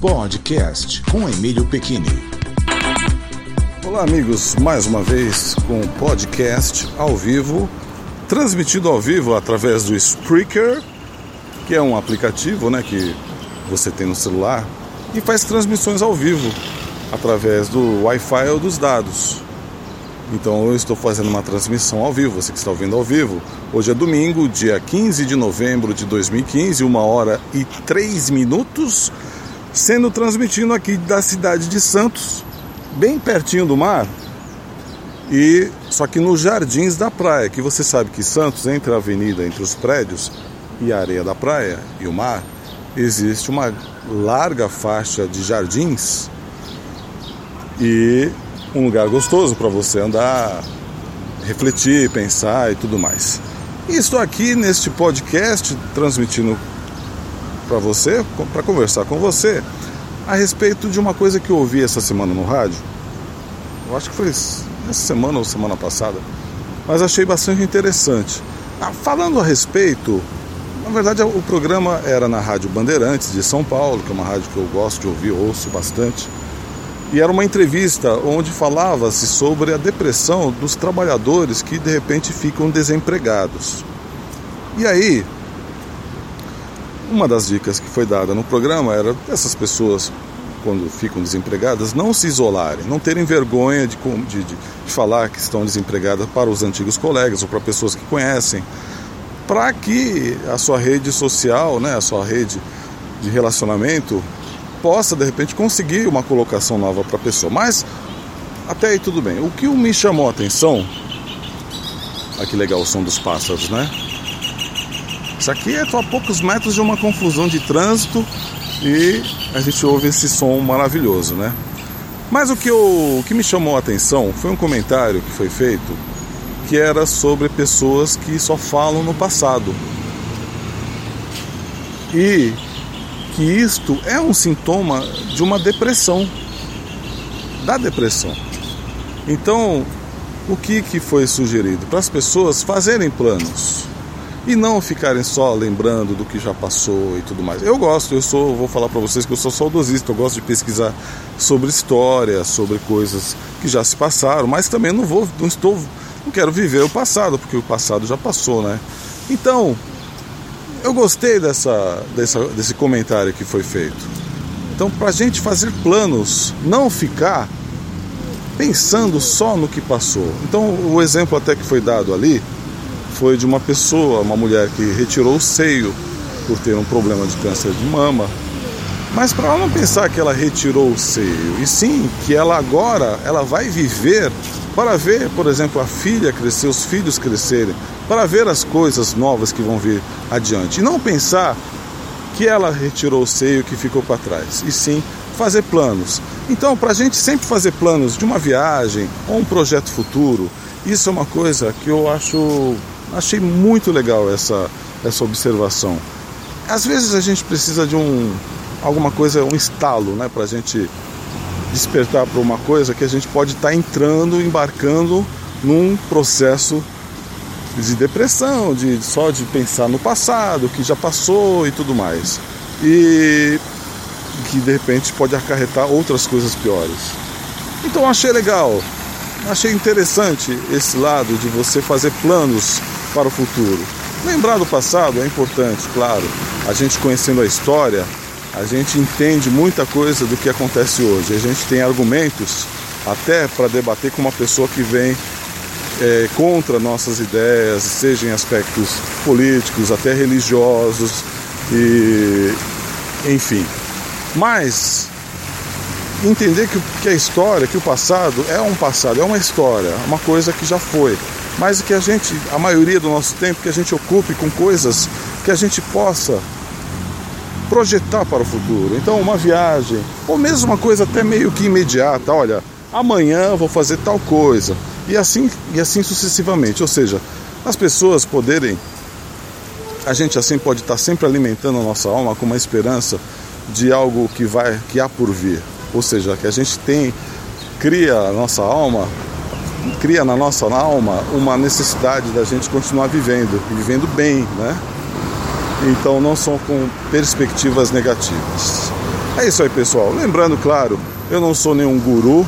Podcast com Emílio Pequini. Olá, amigos, mais uma vez com o podcast ao vivo, transmitido ao vivo através do Spreaker, que é um aplicativo né, que você tem no celular e faz transmissões ao vivo através do Wi-Fi ou dos dados. Então eu estou fazendo uma transmissão ao vivo, você que está ouvindo ao vivo. Hoje é domingo, dia 15 de novembro de 2015, uma hora e três minutos sendo transmitido aqui da cidade de Santos, bem pertinho do mar. E só que nos jardins da praia, que você sabe que Santos, entre a avenida, entre os prédios e a areia da praia e o mar, existe uma larga faixa de jardins e um lugar gostoso para você andar, refletir, pensar e tudo mais. E estou aqui neste podcast transmitindo para você, para conversar com você a respeito de uma coisa que eu ouvi essa semana no rádio. Eu acho que foi essa semana ou semana passada, mas achei bastante interessante. Ah, falando a respeito, na verdade o programa era na Rádio Bandeirantes de São Paulo, que é uma rádio que eu gosto de ouvir, ouço bastante. E era uma entrevista onde falava-se sobre a depressão dos trabalhadores que de repente ficam desempregados. E aí, uma das dicas que foi dada no programa era essas pessoas, quando ficam desempregadas, não se isolarem, não terem vergonha de, de, de falar que estão desempregadas para os antigos colegas ou para pessoas que conhecem, para que a sua rede social, né, a sua rede de relacionamento, possa de repente conseguir uma colocação nova para a pessoa. Mas até aí tudo bem. O que me chamou a atenção, olha que legal o som dos pássaros, né? Isso aqui é a poucos metros de uma confusão de trânsito e a gente ouve esse som maravilhoso, né? Mas o que, eu, o que me chamou a atenção foi um comentário que foi feito que era sobre pessoas que só falam no passado. E que isto é um sintoma de uma depressão, da depressão. Então, o que, que foi sugerido? Para as pessoas fazerem planos e não ficarem só lembrando do que já passou e tudo mais. Eu gosto, eu sou, vou falar para vocês que eu sou saudosista, eu gosto de pesquisar sobre história, sobre coisas que já se passaram, mas também não vou, não estou, não quero viver o passado, porque o passado já passou, né? Então, eu gostei dessa, dessa desse comentário que foi feito. Então, para a gente fazer planos, não ficar pensando só no que passou. Então, o exemplo até que foi dado ali foi de uma pessoa, uma mulher que retirou o seio por ter um problema de câncer de mama. Mas para ela não pensar que ela retirou o seio, e sim que ela agora ela vai viver para ver, por exemplo, a filha crescer, os filhos crescerem, para ver as coisas novas que vão vir adiante. E não pensar que ela retirou o seio que ficou para trás, e sim fazer planos. Então, para a gente sempre fazer planos de uma viagem ou um projeto futuro, isso é uma coisa que eu acho Achei muito legal essa, essa observação. Às vezes a gente precisa de um alguma coisa, um estalo, né, para a gente despertar para uma coisa que a gente pode estar tá entrando, embarcando num processo de depressão, de só de pensar no passado, que já passou e tudo mais. E que de repente pode acarretar outras coisas piores. Então achei legal, achei interessante esse lado de você fazer planos para o futuro. Lembrar do passado é importante, claro. A gente conhecendo a história, a gente entende muita coisa do que acontece hoje. A gente tem argumentos até para debater com uma pessoa que vem é, contra nossas ideias, seja em aspectos políticos, até religiosos, e enfim. Mas entender que, que a história, que o passado é um passado, é uma história, uma coisa que já foi mas que a gente, a maioria do nosso tempo, que a gente ocupe com coisas que a gente possa projetar para o futuro. Então, uma viagem, ou mesmo uma coisa até meio que imediata, olha, amanhã vou fazer tal coisa, e assim, e assim sucessivamente. Ou seja, as pessoas poderem, a gente assim pode estar sempre alimentando a nossa alma com uma esperança de algo que vai, que há por vir. Ou seja, que a gente tem, cria a nossa alma cria na nossa alma uma necessidade da gente continuar vivendo vivendo bem, né? Então não são com perspectivas negativas. É isso aí, pessoal. Lembrando, claro, eu não sou nenhum guru,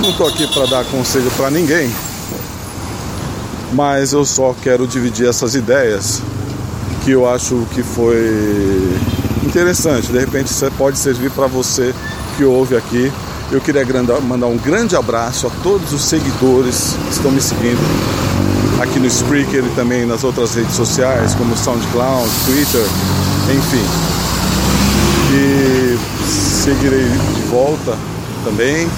não estou aqui para dar conselho para ninguém, mas eu só quero dividir essas ideias que eu acho que foi interessante. De repente, você pode servir para você que ouve aqui. Eu queria mandar um grande abraço a todos os seguidores que estão me seguindo aqui no Spreaker e também nas outras redes sociais, como SoundCloud, Twitter, enfim. E seguirei de volta também.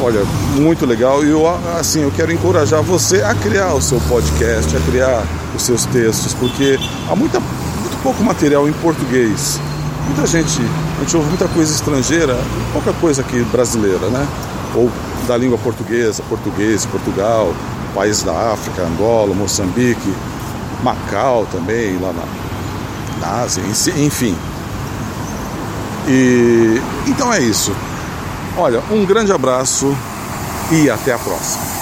Olha, muito legal. E eu, assim, eu quero encorajar você a criar o seu podcast, a criar os seus textos, porque há muita, muito pouco material em português. Muita gente, a gente ouve muita coisa estrangeira, pouca coisa aqui brasileira, né? Ou da língua portuguesa, português, Portugal, países da África, Angola, Moçambique, Macau também, lá na, na Ásia, enfim. E então é isso. Olha, um grande abraço e até a próxima.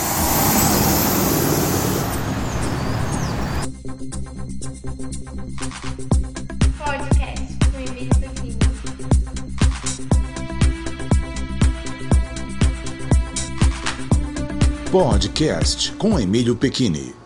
Podcast com Emílio Pequini.